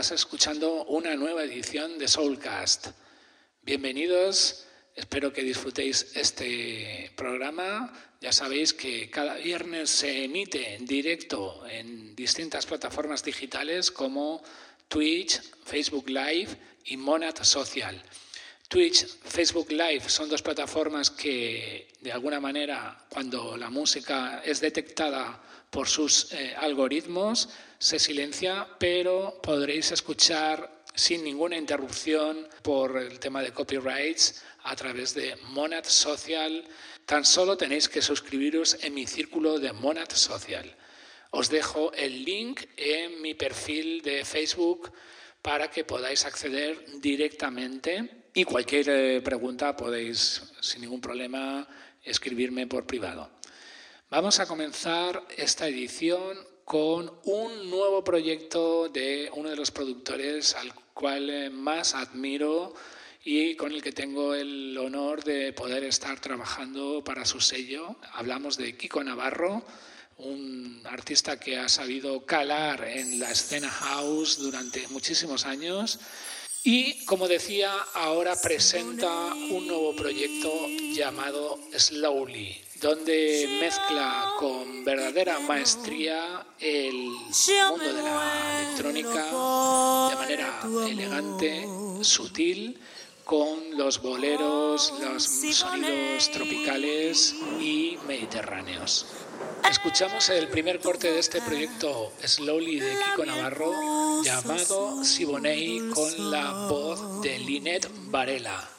estás escuchando una nueva edición de Soulcast. Bienvenidos, espero que disfrutéis este programa. Ya sabéis que cada viernes se emite en directo en distintas plataformas digitales como Twitch, Facebook Live y Monad Social. Twitch, Facebook Live son dos plataformas que de alguna manera cuando la música es detectada por sus eh, algoritmos se silencia, pero podréis escuchar sin ninguna interrupción por el tema de copyrights a través de Monad Social. Tan solo tenéis que suscribiros en mi círculo de Monad Social. Os dejo el link en mi perfil de Facebook para que podáis acceder directamente y cualquier eh, pregunta podéis sin ningún problema escribirme por privado. Vamos a comenzar esta edición con un nuevo proyecto de uno de los productores al cual eh, más admiro y con el que tengo el honor de poder estar trabajando para su sello. Hablamos de Kiko Navarro, un artista que ha sabido calar en la escena house durante muchísimos años y, como decía, ahora presenta un nuevo proyecto llamado Slowly donde mezcla con verdadera maestría el mundo de la electrónica de manera elegante, sutil, con los boleros, los sonidos tropicales y mediterráneos. Escuchamos el primer corte de este proyecto Slowly de Kiko Navarro llamado Siboney con la voz de Linet Varela.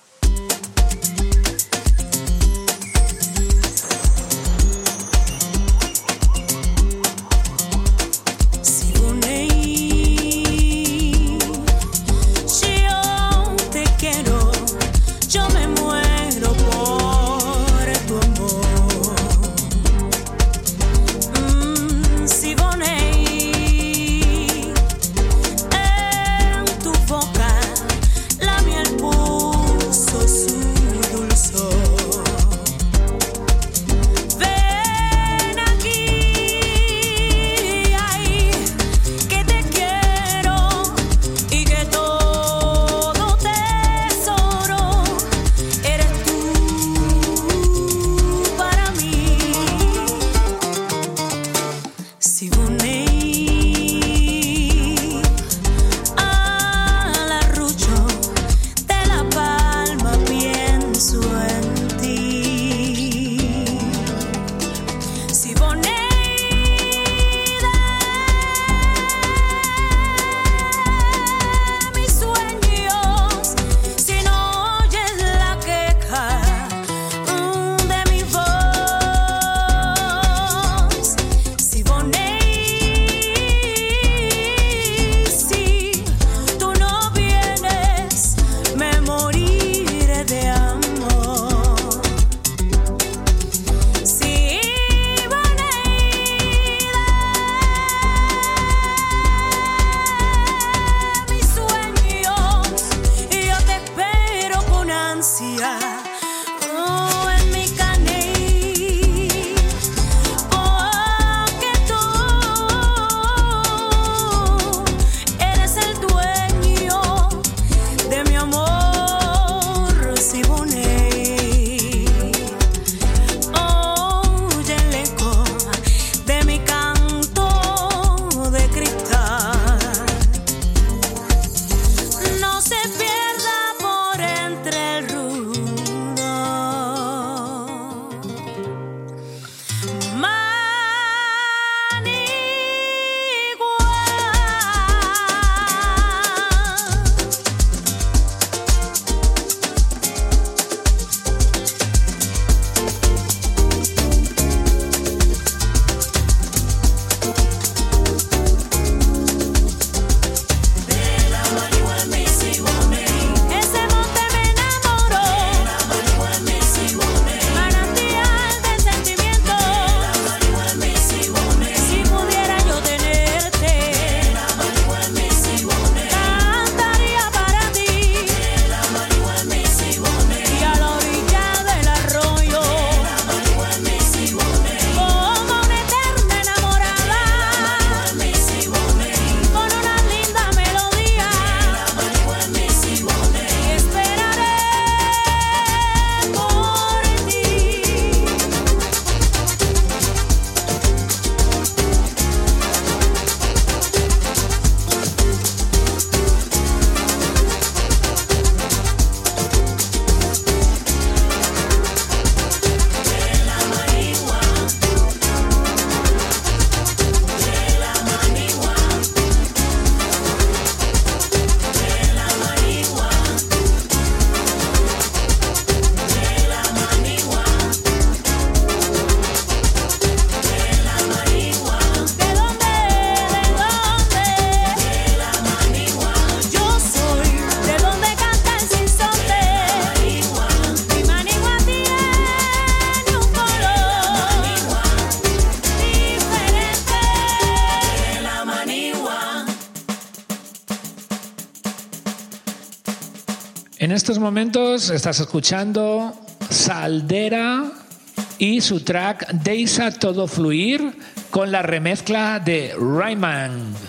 Momentos estás escuchando Saldera y su track Deisa Todo Fluir con la remezcla de Rayman.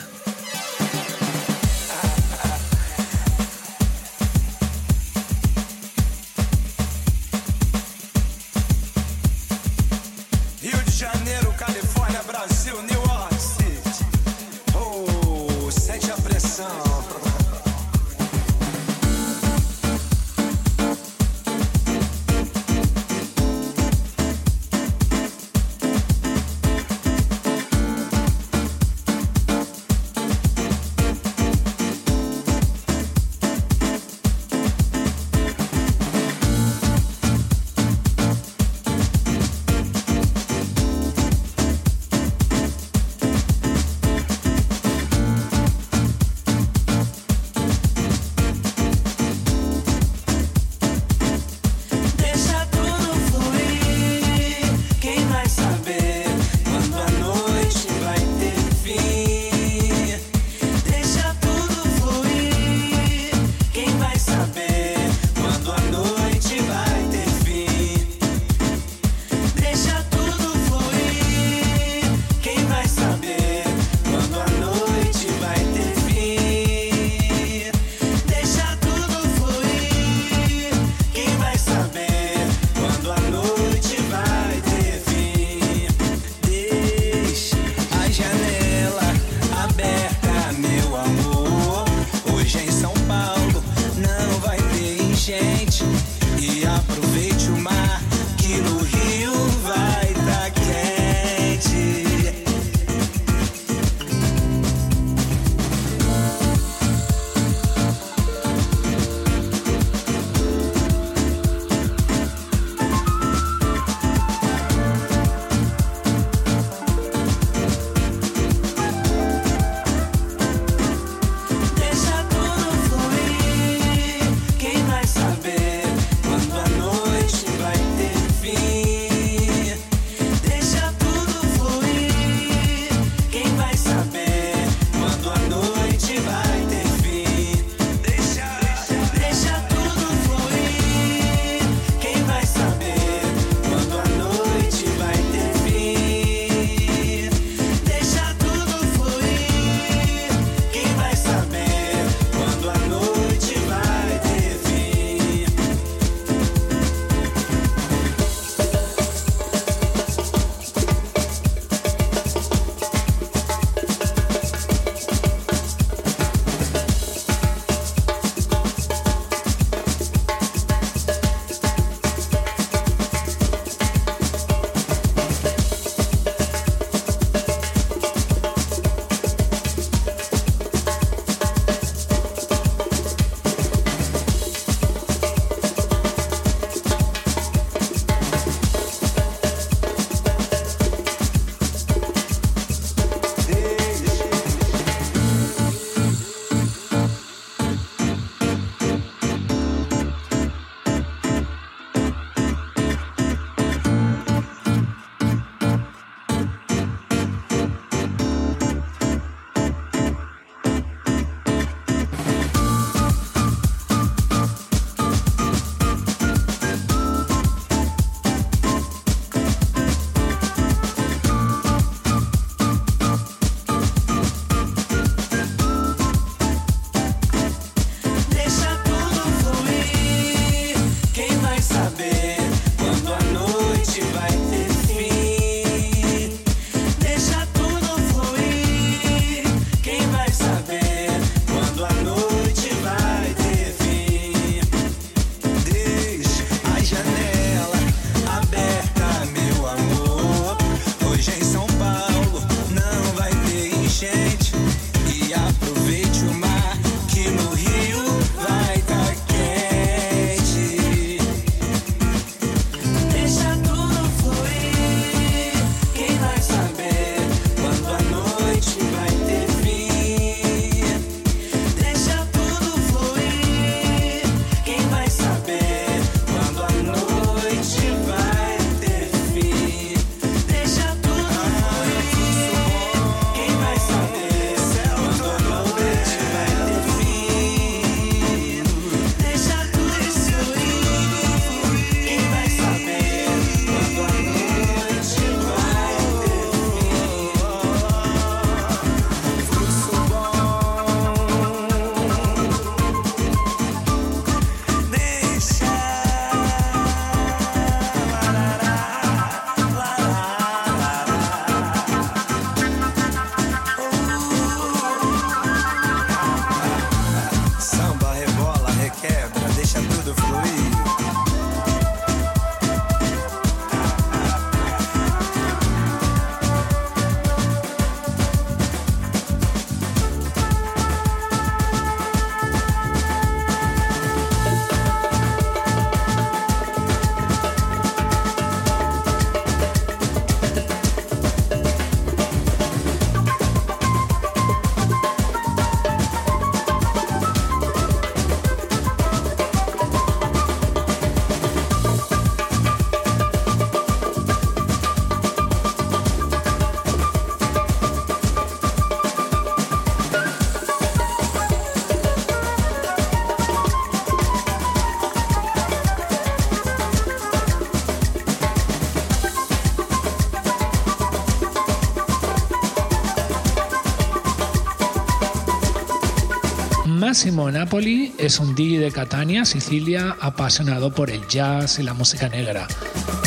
Massimo Napoli es un DJ de Catania, Sicilia, apasionado por el jazz y la música negra.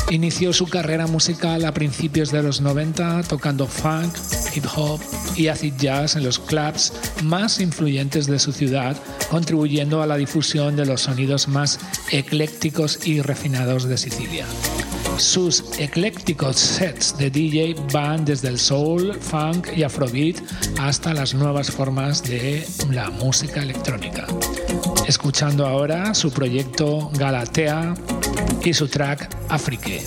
Inició su carrera musical a principios de los 90 tocando funk, hip hop y acid jazz en los clubs más influyentes de su ciudad, contribuyendo a la difusión de los sonidos más eclécticos y refinados de Sicilia. Sus eclécticos sets de DJ van desde el soul, funk y afrobeat hasta las nuevas formas de la música electrónica. Escuchando ahora su proyecto Galatea y su track Afrique.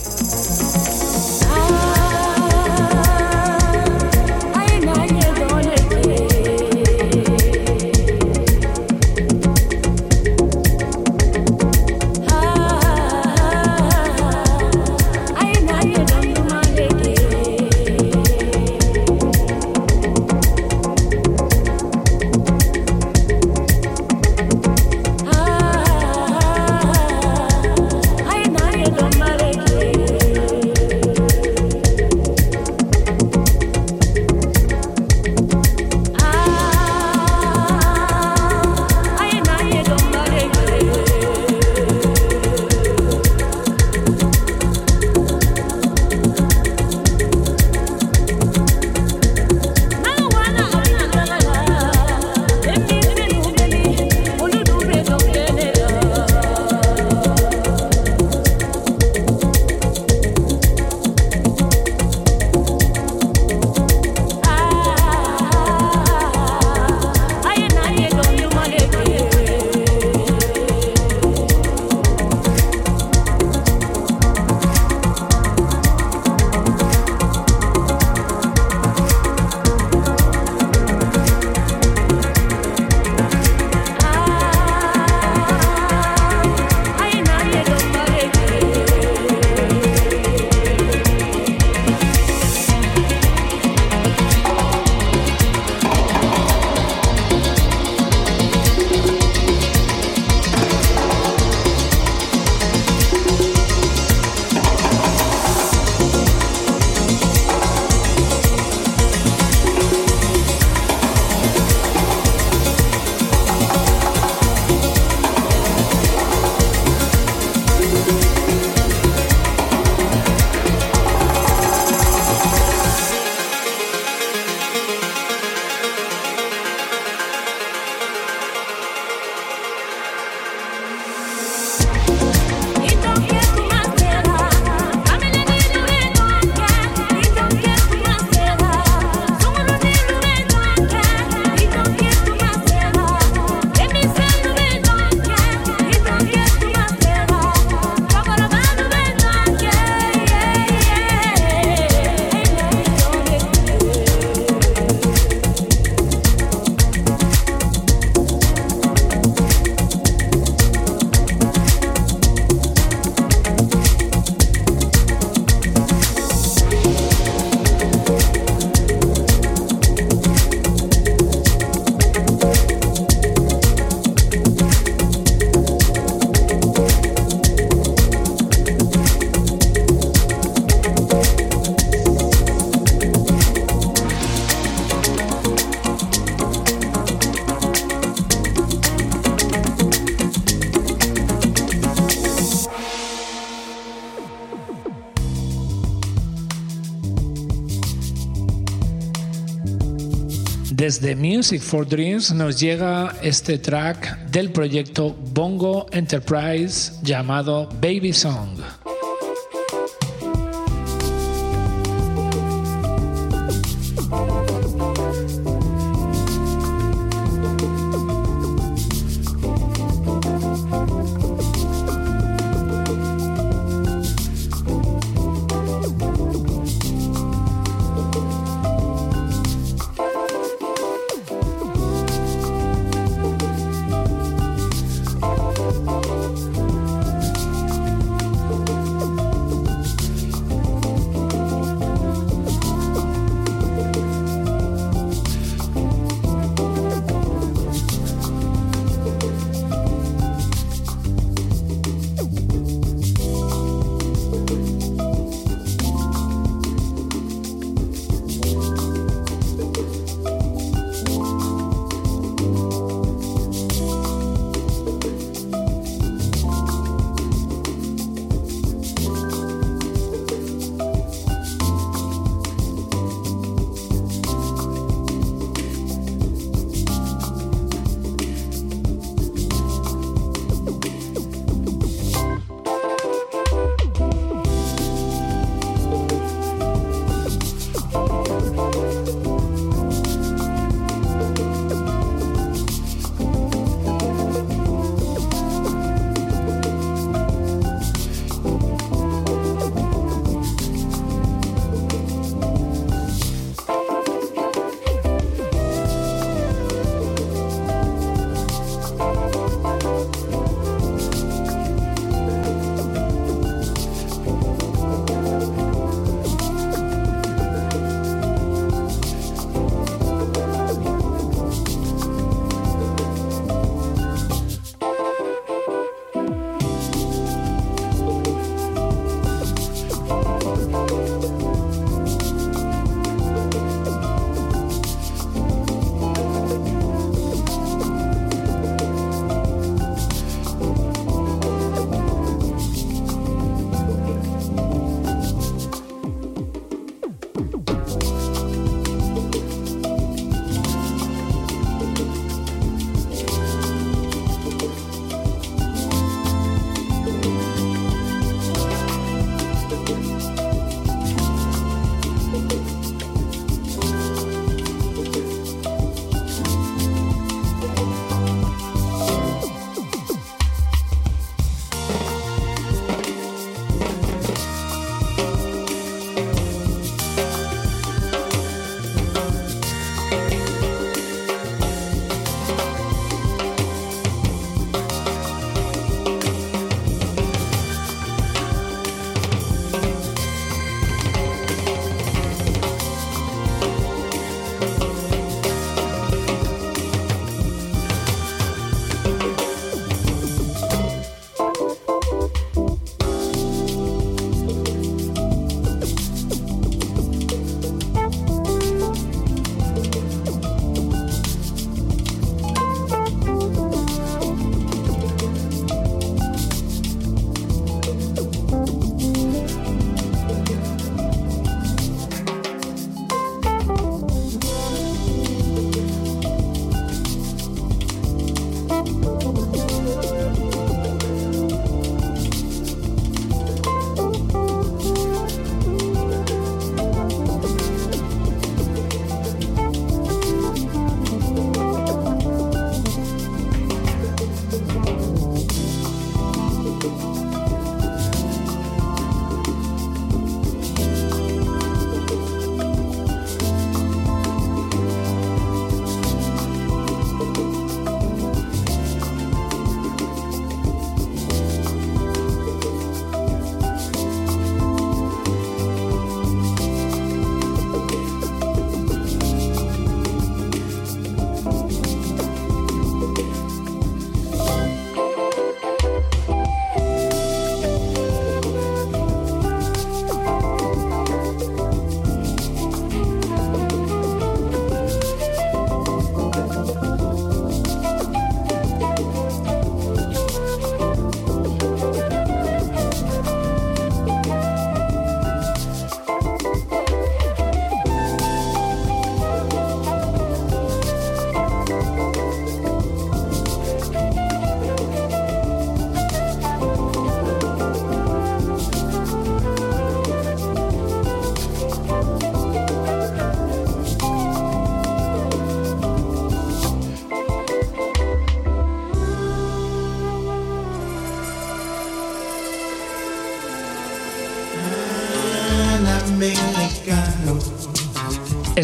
Desde Music for Dreams nos llega este track del proyecto Bongo Enterprise llamado Baby Song.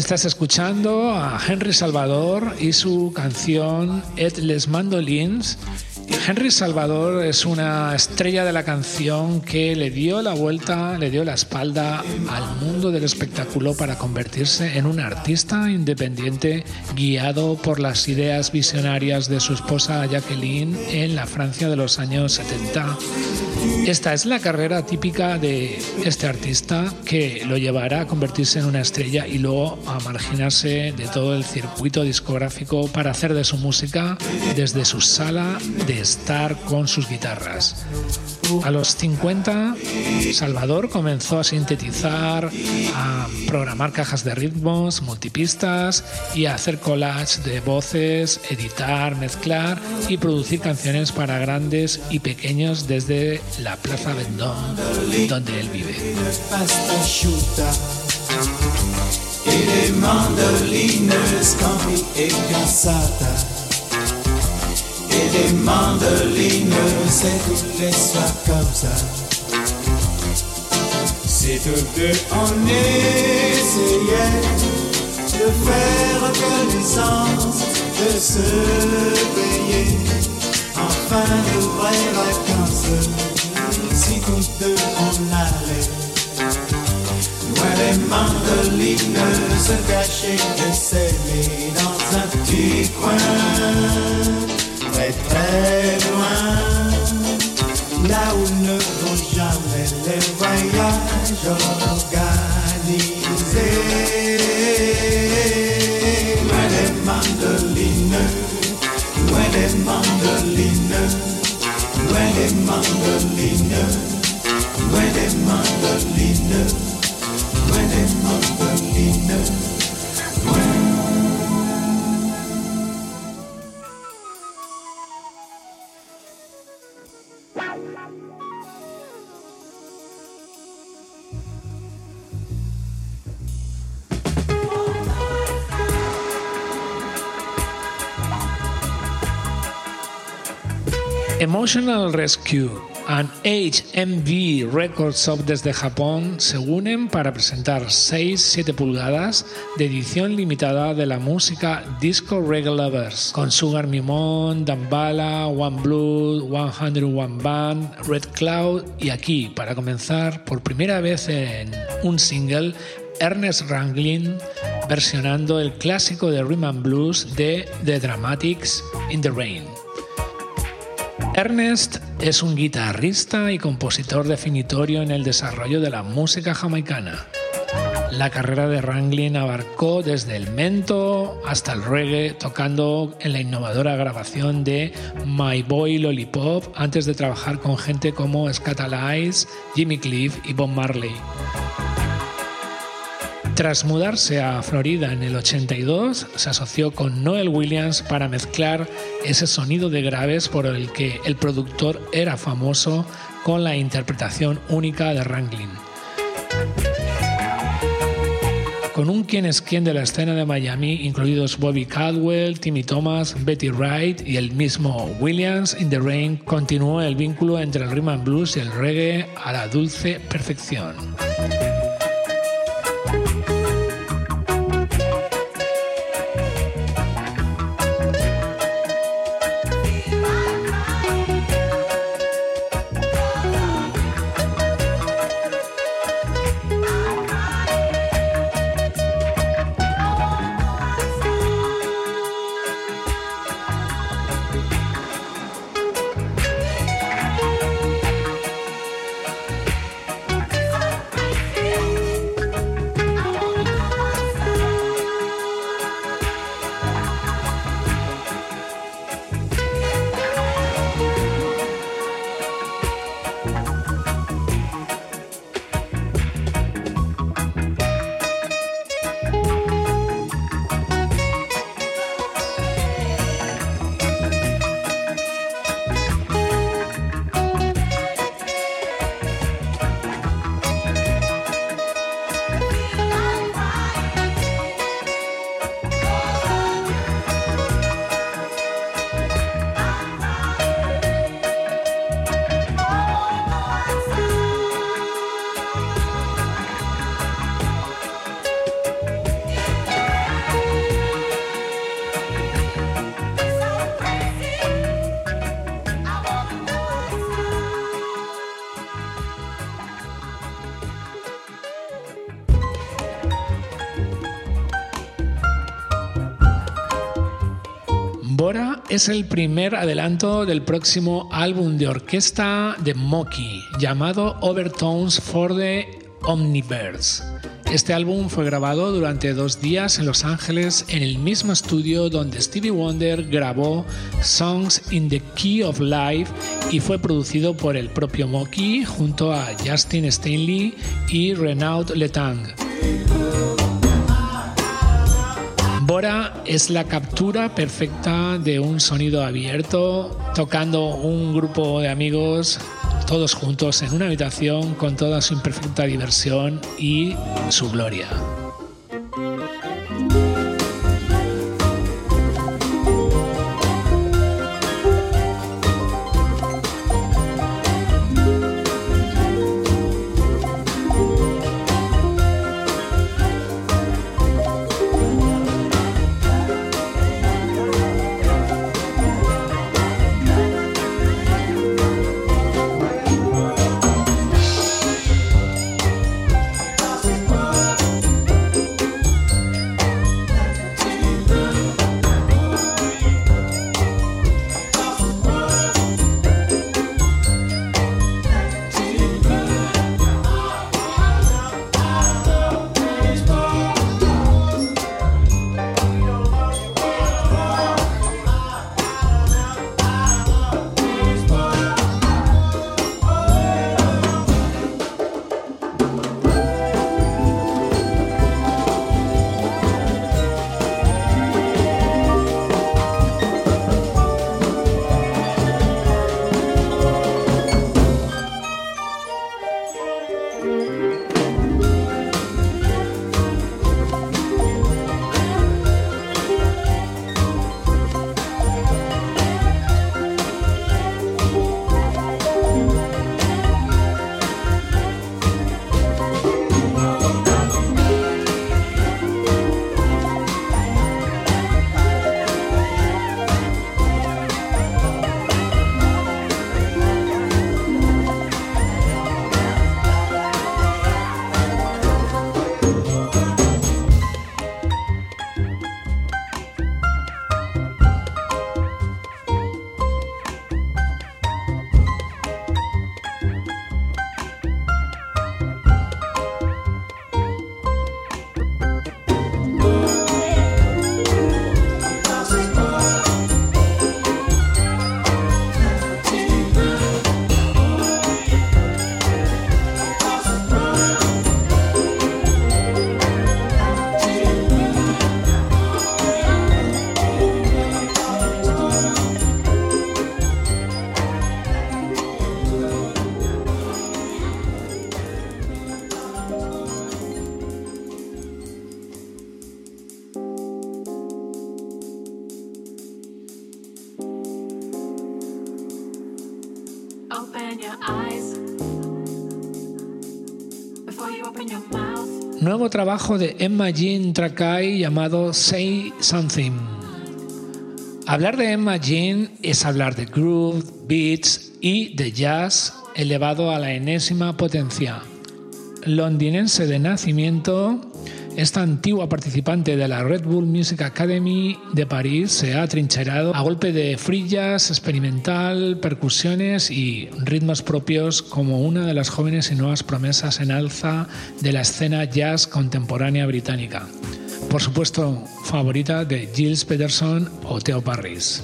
Estás escuchando a Henry Salvador y su canción Et les mandolins Henry Salvador es una estrella de la canción que le dio la vuelta, le dio la espalda al mundo del espectáculo para convertirse en un artista independiente guiado por las ideas visionarias de su esposa Jacqueline en la Francia de los años 70. Esta es la carrera típica de este artista que lo llevará a convertirse en una estrella y luego a marginarse de todo el circuito discográfico para hacer de su música desde su sala de estar con sus guitarras. A los 50, Salvador comenzó a sintetizar, a programar cajas de ritmos, multipistas y a hacer collage de voces, editar, mezclar y producir canciones para grandes y pequeños desde la Plaza Vendôme, donde él vive. et des mandolines, c'est toutes les soirs comme ça. Si tous deux on essayait de faire connaissance, de se payer, enfin de vraies vacances, si tous deux on allait. Loin les mandolines se cacher et s'aimer dans un petit coin très très loin, là où ne vont jamais les voyages organisés. muere Magdalena, muere when muere Magdalena. Emotional Rescue and HMV Records of desde Japón se unen para presentar 6-7 pulgadas de edición limitada de la música Disco Reggae Lovers con Sugar Mimon, Dambala, One Blood, 101 Band, Red Cloud y aquí, para comenzar, por primera vez en un single, Ernest Ranglin versionando el clásico de Rhythm Blues de The Dramatics in the Rain. Ernest es un guitarrista y compositor definitorio en el desarrollo de la música jamaicana. La carrera de Ranglin abarcó desde el mento hasta el reggae, tocando en la innovadora grabación de My Boy Lollipop antes de trabajar con gente como Scatalize, Jimmy Cliff y Bob Marley. Tras mudarse a Florida en el 82, se asoció con Noel Williams para mezclar ese sonido de graves por el que el productor era famoso con la interpretación única de Ranglin. Con un quien es quien de la escena de Miami, incluidos Bobby Caldwell, Timmy Thomas, Betty Wright y el mismo Williams, In the Rain continuó el vínculo entre el rhythm and blues y el reggae a la dulce perfección. Es el primer adelanto del próximo álbum de orquesta de Moki, llamado Overtones for the Omniverse. Este álbum fue grabado durante dos días en Los Ángeles en el mismo estudio donde Stevie Wonder grabó Songs in the Key of Life y fue producido por el propio Moki junto a Justin Stanley y Renaud Letang. Bora es la captura perfecta de un sonido abierto, tocando un grupo de amigos todos juntos en una habitación con toda su imperfecta diversión y su gloria. Trabajo de Emma Jean Trakai llamado Say Something. Hablar de Emma Jean es hablar de groove, beats y de jazz elevado a la enésima potencia. Londinense de nacimiento, esta antigua participante de la Red Bull Music Academy de París se ha trincherado a golpe de frillas, experimental, percusiones y ritmos propios como una de las jóvenes y nuevas promesas en alza de la escena jazz contemporánea británica. Por supuesto, favorita de Gilles Peterson o Theo Parris.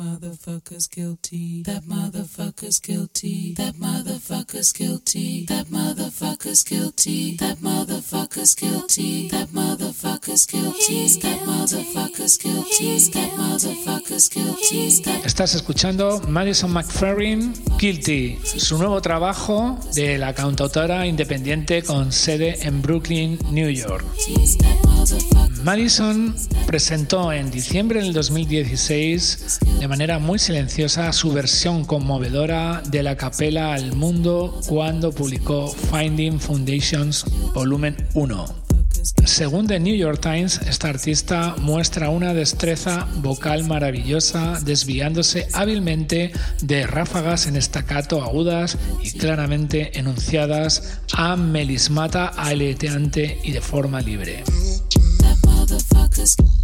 Motherfucker's guilty. That motherfucker's guilty. That motherfucker's guilty. That motherfucker's guilty. That motherfucker's guilty. That motherfucker's guilty. That motherfucker's guilty. That motherfucker's guilty. Estás escuchando Madison McFerrin Guilty, su nuevo trabajo de la cantautora independiente con sede en Brooklyn, New York. Madison presentó en diciembre del 2016 de manera muy silenciosa su versión conmovedora de la capela al mundo cuando publicó Finding Foundations Volumen 1. Según The New York Times, esta artista muestra una destreza vocal maravillosa, desviándose hábilmente de ráfagas en estacato agudas y claramente enunciadas a melismata aleteante y de forma libre. cause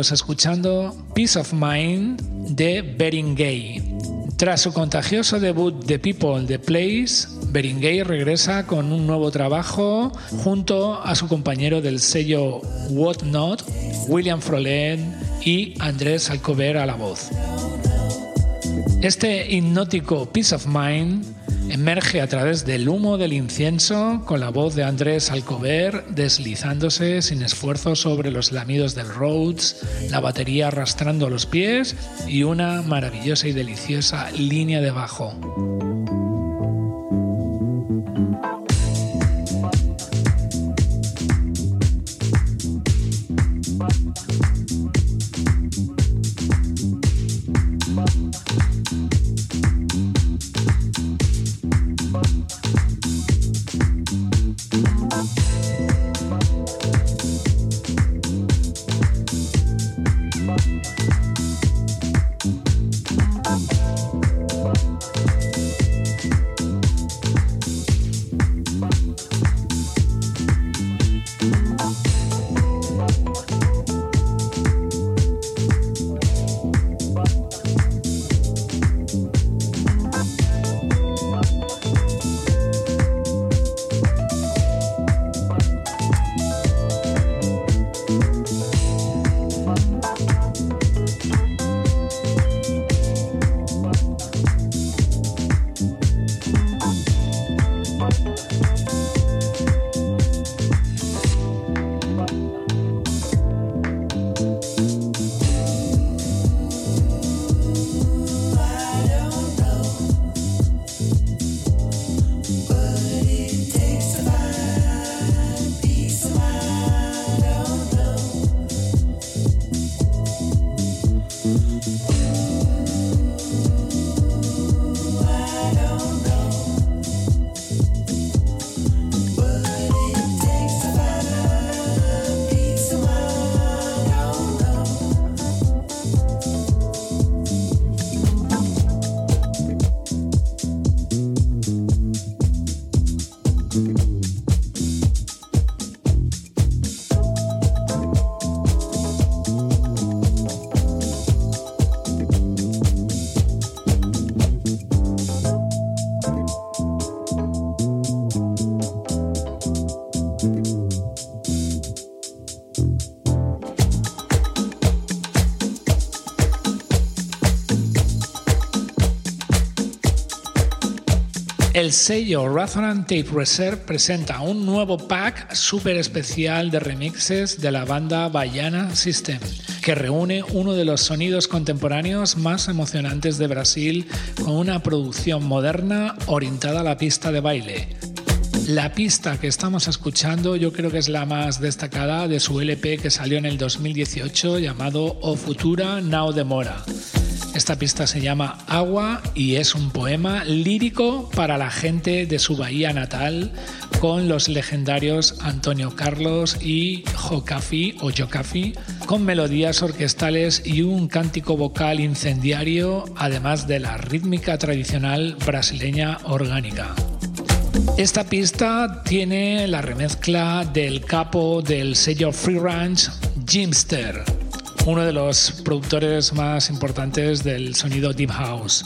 escuchando Peace of Mind de Beringay. Tras su contagioso debut de People the Place, Beringay regresa con un nuevo trabajo junto a su compañero del sello What Not, William Frolen y Andrés Alcover a la voz. Este hipnótico Peace of Mind Emerge a través del humo del incienso con la voz de Andrés Alcover deslizándose sin esfuerzo sobre los lamidos del Rhodes, la batería arrastrando los pies y una maravillosa y deliciosa línea de bajo. El sello Razorant Tape Reserve presenta un nuevo pack súper especial de remixes de la banda Baiana System, que reúne uno de los sonidos contemporáneos más emocionantes de Brasil con una producción moderna orientada a la pista de baile. La pista que estamos escuchando yo creo que es la más destacada de su LP que salió en el 2018 llamado O Futura Now Demora. Esta pista se llama Agua y es un poema lírico para la gente de su bahía natal con los legendarios Antonio Carlos y Jocafi o con melodías orquestales y un cántico vocal incendiario además de la rítmica tradicional brasileña orgánica. Esta pista tiene la remezcla del capo del sello Free Ranch, Jimster uno de los productores más importantes del sonido Deep House.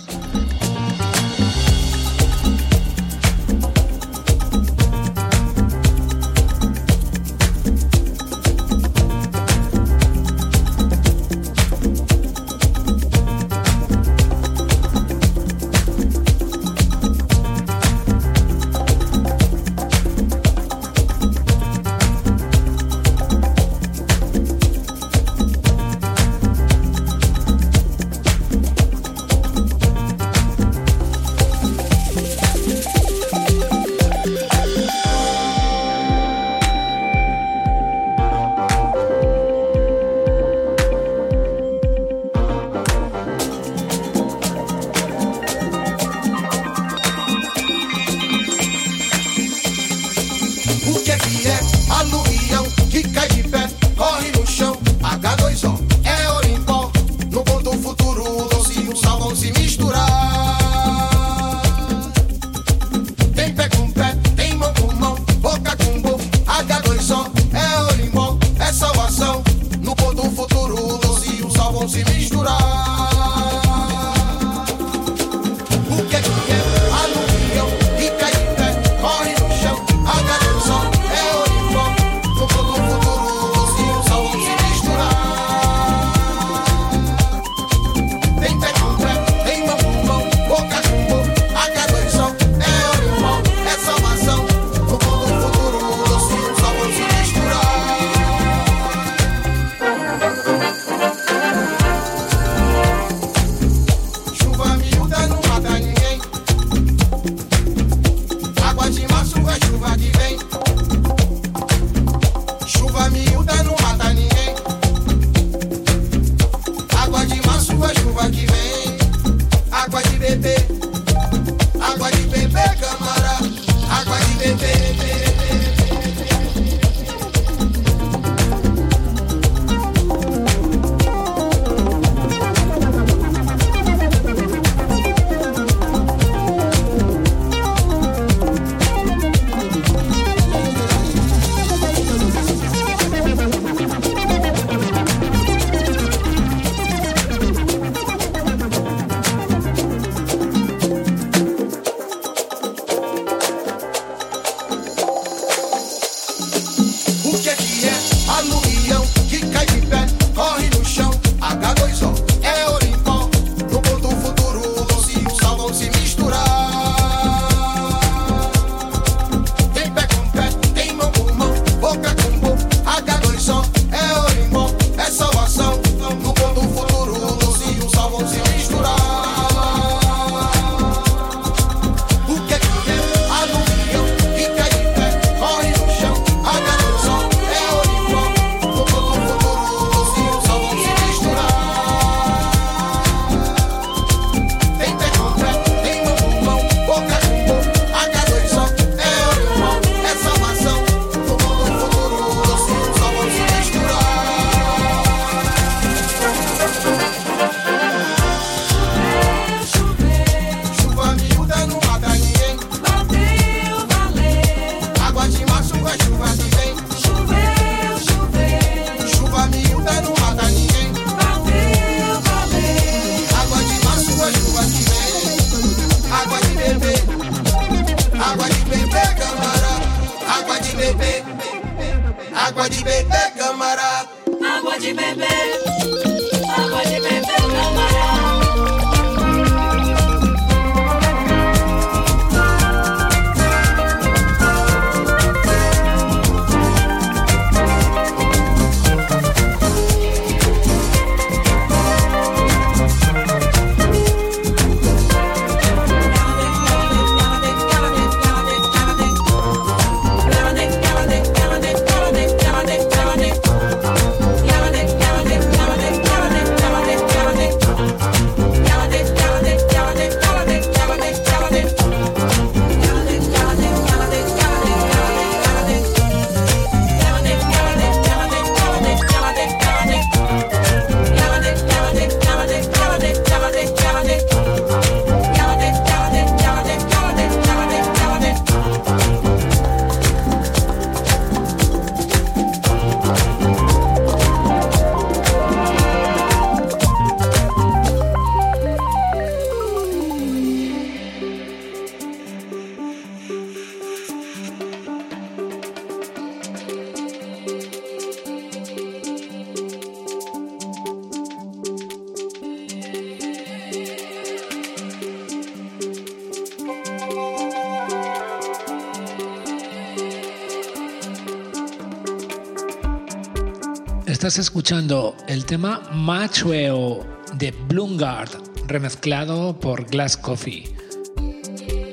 Estás escuchando el tema Machueo de Bloomgard, remezclado por Glass Coffee.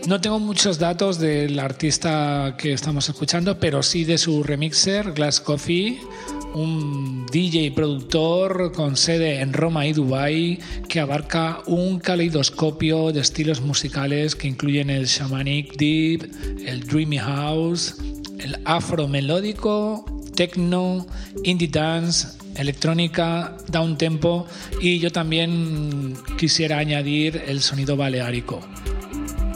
No tengo muchos datos del artista que estamos escuchando, pero sí de su remixer, Glass Coffee, un DJ productor con sede en Roma y Dubai que abarca un caleidoscopio de estilos musicales que incluyen el shamanic deep, el dreamy house, el afro melódico, techno, indie dance, electrónica, down tempo y yo también quisiera añadir el sonido baleárico.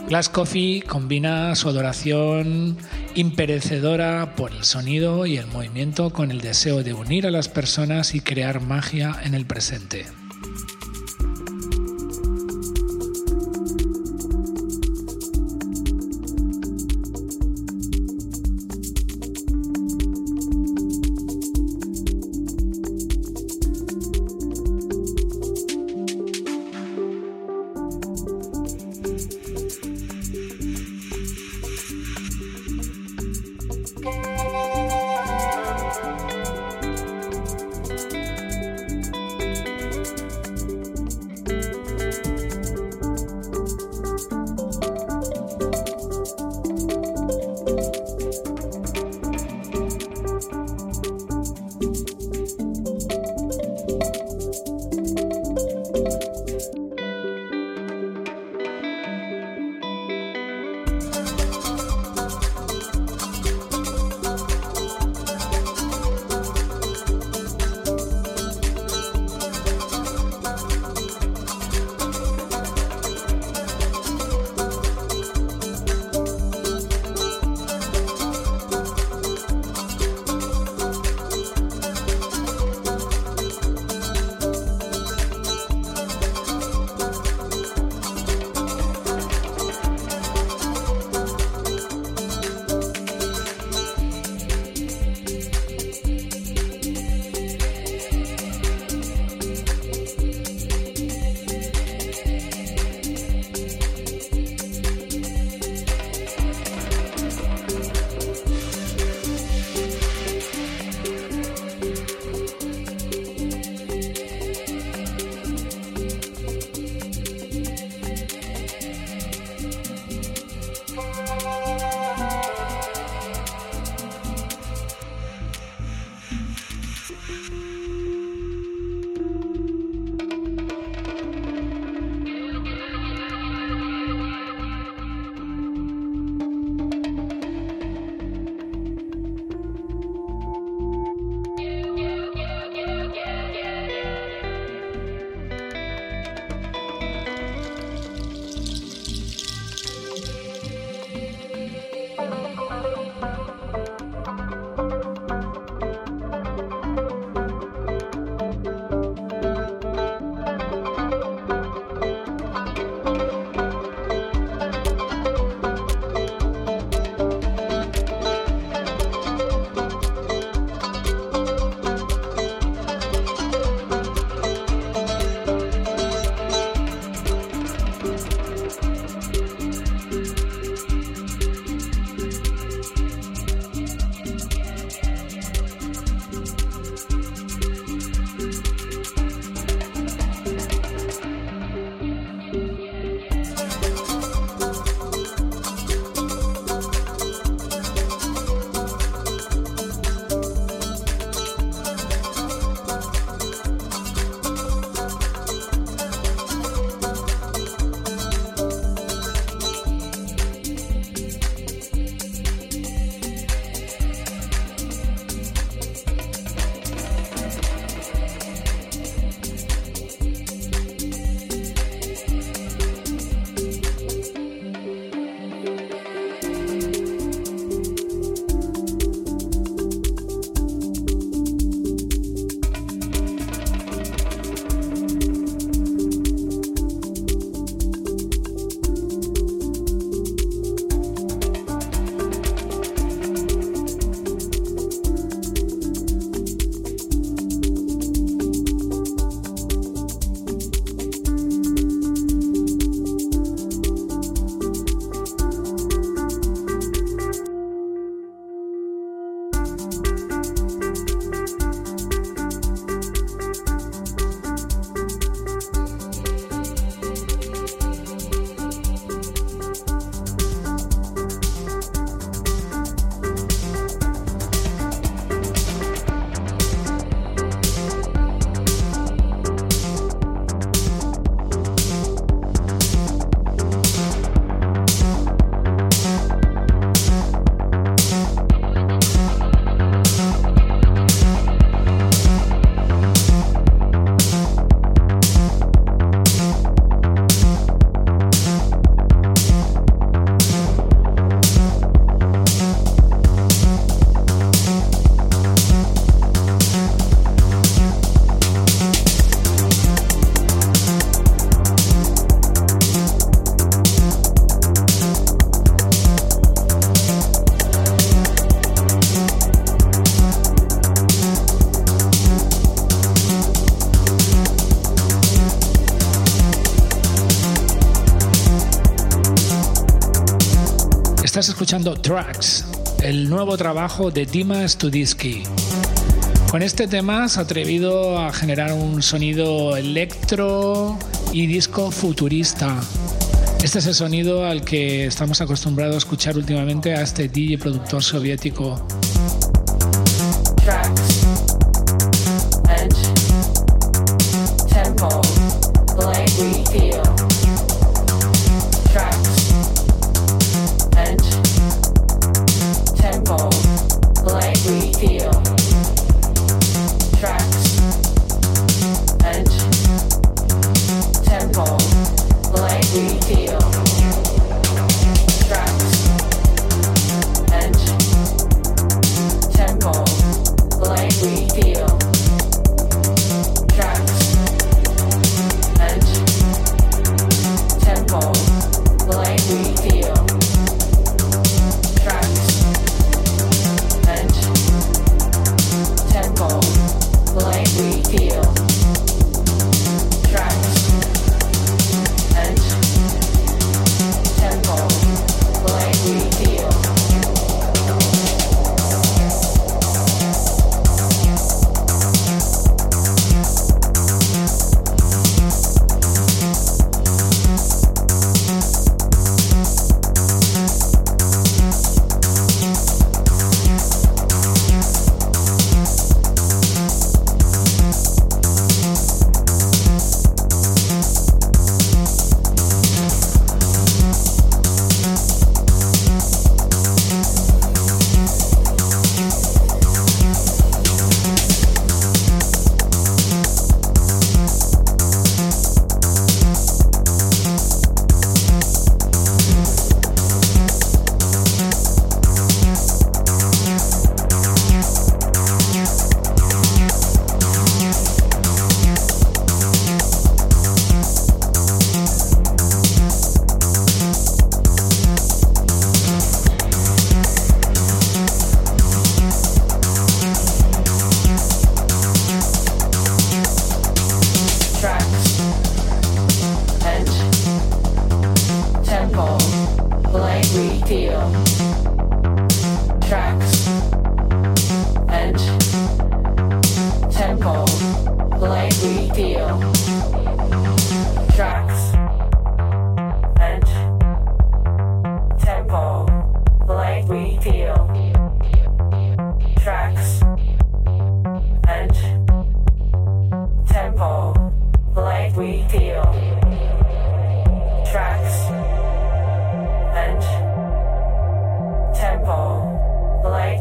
Glass Coffee combina su adoración imperecedora por el sonido y el movimiento con el deseo de unir a las personas y crear magia en el presente. Escuchando Tracks, el nuevo trabajo de Dima Studiski. Con este tema se ha atrevido a generar un sonido electro y disco futurista. Este es el sonido al que estamos acostumbrados a escuchar últimamente a este DJ productor soviético.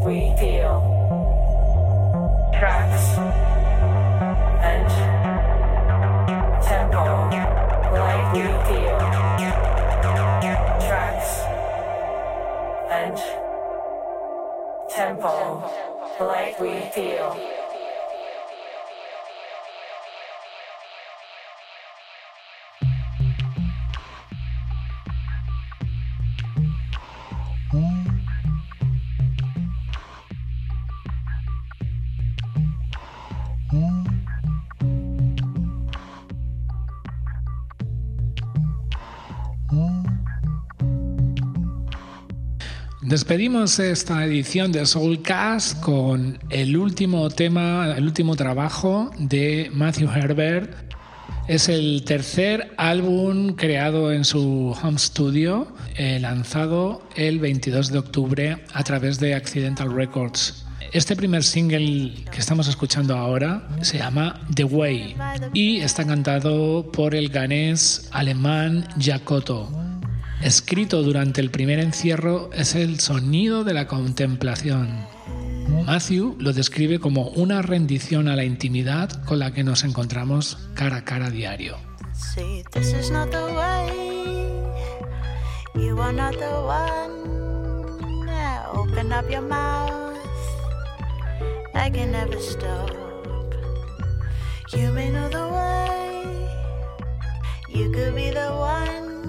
we feel tracks and tempo like we feel tracks and tempo like we feel. Despedimos esta edición de Soulcast con el último tema, el último trabajo de Matthew Herbert. Es el tercer álbum creado en su home studio, eh, lanzado el 22 de octubre a través de Accidental Records. Este primer single que estamos escuchando ahora se llama The Way y está cantado por el ganés alemán Jacoto escrito durante el primer encierro es el sonido de la contemplación. Matthew lo describe como una rendición a la intimidad con la que nos encontramos cara a cara diario. You could be the one.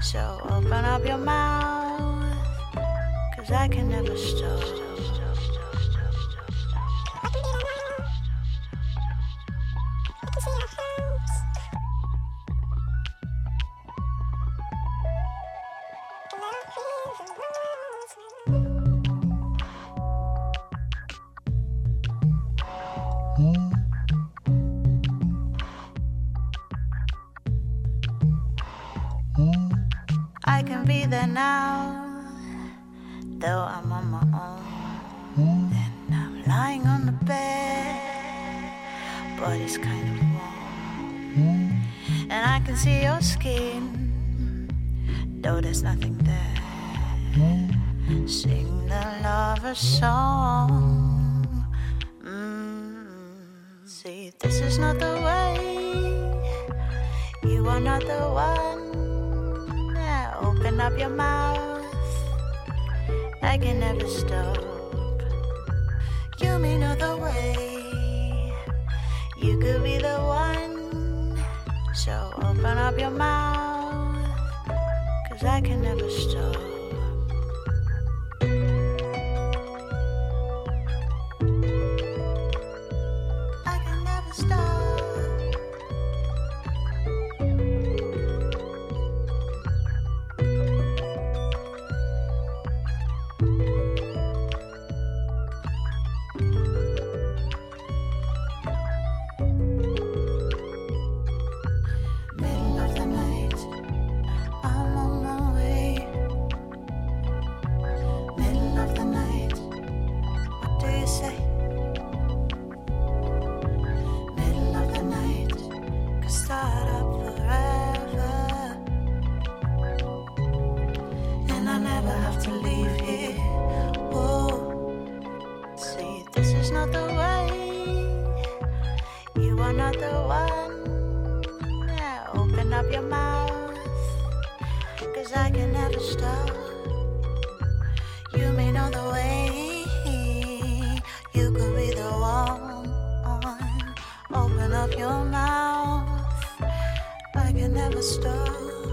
So open up your mouth, cause I can never stop. Now, though I'm on my own. And I'm lying on the bed, but it's kind of warm. And I can see your skin, though there's nothing there. Sing the lover song. Mm. See, this is not the way. You are not the one. Up your mouth. I can never stop. You may know the way. You could be the one. So open up your mouth. Cause I can never stop. Your mouth. Cause I can never stop. You may know the way. You could be the one. Open up your mouth. I can never stop.